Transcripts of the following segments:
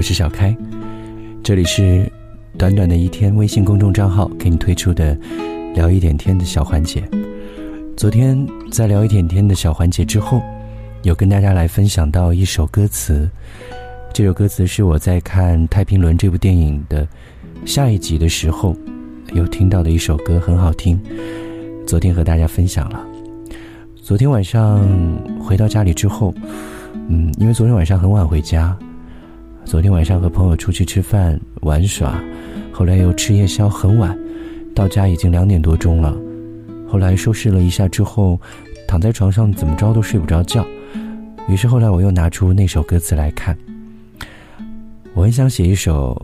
我是小开，这里是短短的一天微信公众账号给你推出的聊一点天的小环节。昨天在聊一点天的小环节之后，有跟大家来分享到一首歌词，这首歌词是我在看《太平轮》这部电影的下一集的时候有听到的一首歌，很好听。昨天和大家分享了。昨天晚上回到家里之后，嗯，因为昨天晚上很晚回家。昨天晚上和朋友出去吃饭玩耍，后来又吃夜宵，很晚，到家已经两点多钟了。后来收拾了一下之后，躺在床上怎么着都睡不着觉。于是后来我又拿出那首歌词来看。我很想写一首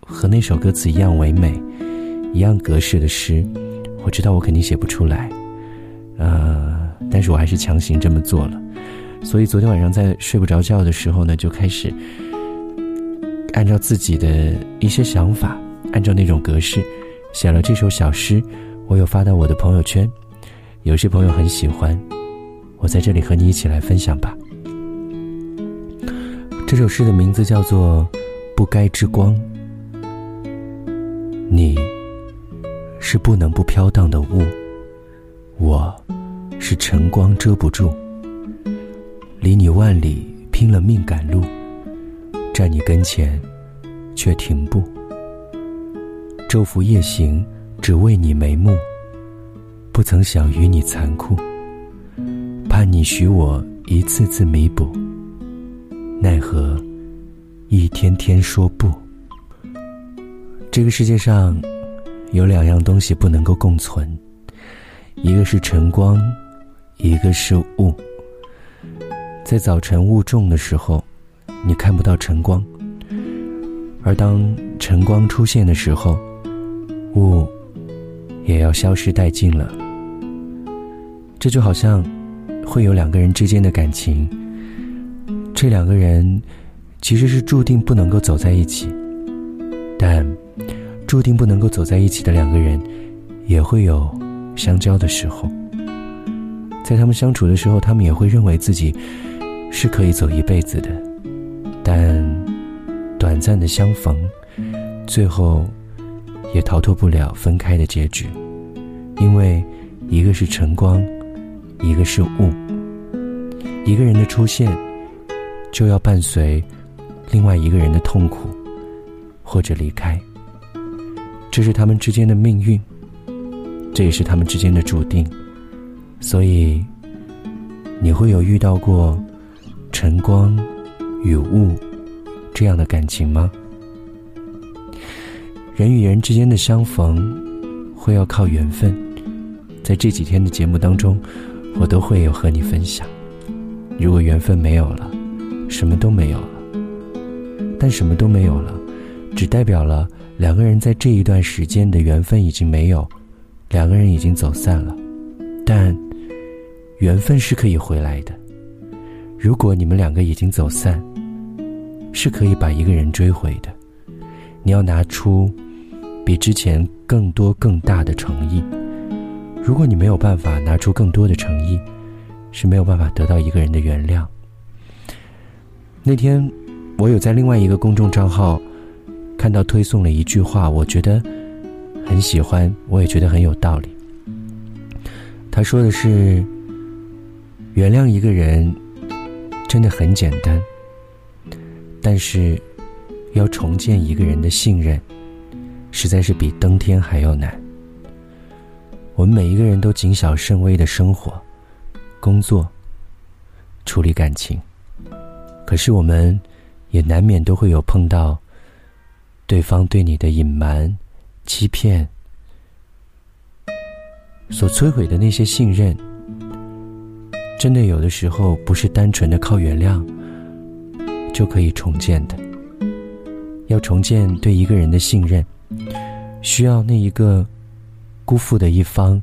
和那首歌词一样唯美、一样格式的诗，我知道我肯定写不出来，呃，但是我还是强行这么做了。所以昨天晚上在睡不着觉的时候呢，就开始。按照自己的一些想法，按照那种格式，写了这首小诗，我有发到我的朋友圈，有些朋友很喜欢，我在这里和你一起来分享吧。这首诗的名字叫做《不该之光》，你是不能不飘荡的雾，我是晨光遮不住，离你万里，拼了命赶路。在你跟前，却停步。昼伏夜行，只为你眉目。不曾想与你残酷，盼你许我一次次弥补。奈何一天天说不。这个世界上有两样东西不能够共存，一个是晨光，一个是雾。在早晨雾重的时候。你看不到晨光，而当晨光出现的时候，雾也要消失殆尽了。这就好像会有两个人之间的感情，这两个人其实是注定不能够走在一起，但注定不能够走在一起的两个人，也会有相交的时候。在他们相处的时候，他们也会认为自己是可以走一辈子的。但短暂的相逢，最后也逃脱不了分开的结局，因为一个是晨光，一个是雾。一个人的出现，就要伴随另外一个人的痛苦或者离开。这是他们之间的命运，这也是他们之间的注定。所以，你会有遇到过晨光？与物这样的感情吗？人与人之间的相逢，会要靠缘分。在这几天的节目当中，我都会有和你分享。如果缘分没有了，什么都没有了。但什么都没有了，只代表了两个人在这一段时间的缘分已经没有，两个人已经走散了。但缘分是可以回来的。如果你们两个已经走散，是可以把一个人追回的。你要拿出比之前更多更大的诚意。如果你没有办法拿出更多的诚意，是没有办法得到一个人的原谅。那天，我有在另外一个公众账号看到推送了一句话，我觉得很喜欢，我也觉得很有道理。他说的是：原谅一个人。真的很简单，但是要重建一个人的信任，实在是比登天还要难。我们每一个人都谨小慎微的生活、工作、处理感情，可是我们也难免都会有碰到对方对你的隐瞒、欺骗，所摧毁的那些信任。真的有的时候不是单纯的靠原谅就可以重建的。要重建对一个人的信任，需要那一个辜负的一方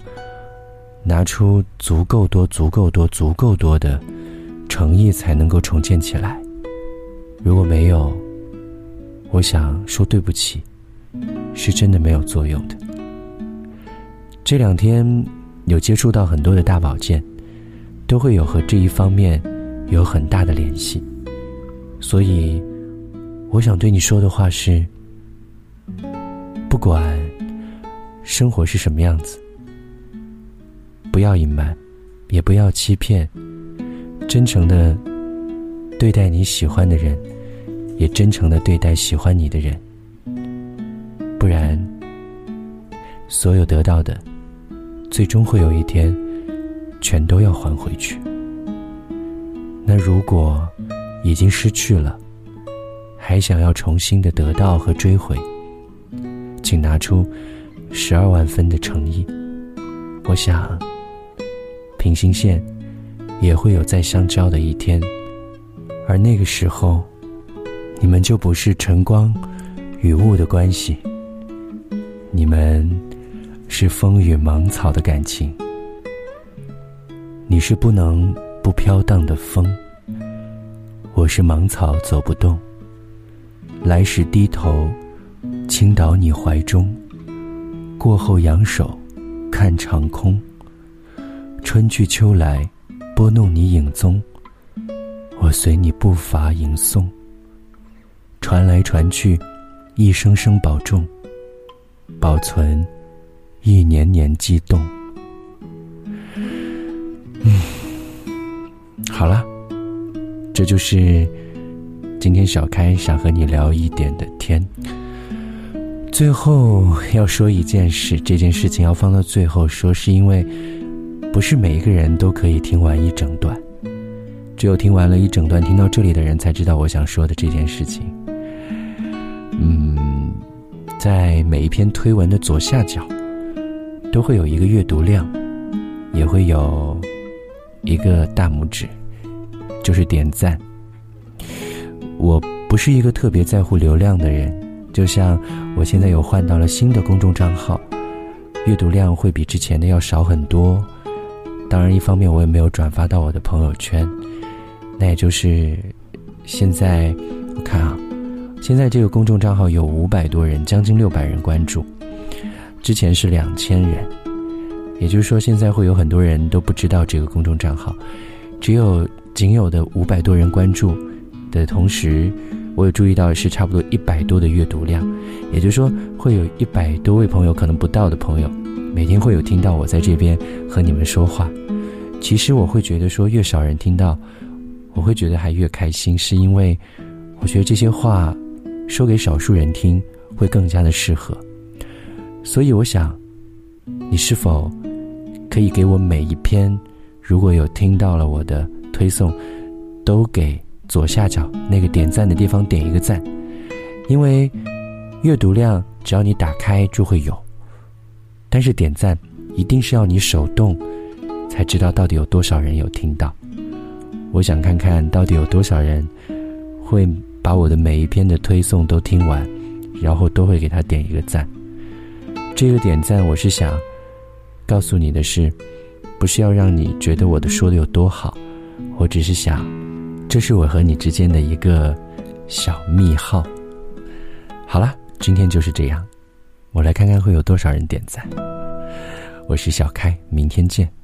拿出足够多、足够多、足够多的诚意，才能够重建起来。如果没有，我想说对不起，是真的没有作用的。这两天有接触到很多的大保健。都会有和这一方面有很大的联系，所以我想对你说的话是：不管生活是什么样子，不要隐瞒，也不要欺骗，真诚的对待你喜欢的人，也真诚的对待喜欢你的人。不然，所有得到的，最终会有一天，全都要还回去。那如果已经失去了，还想要重新的得到和追回，请拿出十二万分的诚意。我想，平行线也会有再相交的一天，而那个时候，你们就不是晨光与雾的关系。你们是风雨芒草的感情，你是不能不飘荡的风，我是芒草走不动。来时低头倾倒你怀中，过后扬手看长空。春去秋来，拨弄你影踪，我随你步伐吟诵。传来传去，一声声保重。保存，一年年悸动。好了，这就是今天小开想和你聊一点的天。最后要说一件事，这件事情要放到最后说，是因为不是每一个人都可以听完一整段，只有听完了一整段，听到这里的人才知道我想说的这件事情。嗯。在每一篇推文的左下角，都会有一个阅读量，也会有一个大拇指，就是点赞。我不是一个特别在乎流量的人，就像我现在有换到了新的公众账号，阅读量会比之前的要少很多。当然，一方面我也没有转发到我的朋友圈，那也就是现在我看啊。现在这个公众账号有五百多人，将近六百人关注，之前是两千人，也就是说，现在会有很多人都不知道这个公众账号，只有仅有的五百多人关注的同时，我有注意到是差不多一百多的阅读量，也就是说，会有一百多位朋友，可能不到的朋友，每天会有听到我在这边和你们说话。其实我会觉得说，越少人听到，我会觉得还越开心，是因为我觉得这些话。说给少数人听会更加的适合，所以我想，你是否可以给我每一篇，如果有听到了我的推送，都给左下角那个点赞的地方点一个赞，因为阅读量只要你打开就会有，但是点赞一定是要你手动才知道到底有多少人有听到。我想看看到底有多少人会。把我的每一篇的推送都听完，然后都会给他点一个赞。这个点赞，我是想告诉你的是，不是要让你觉得我的说的有多好，我只是想，这是我和你之间的一个小密号。好了，今天就是这样，我来看看会有多少人点赞。我是小开，明天见。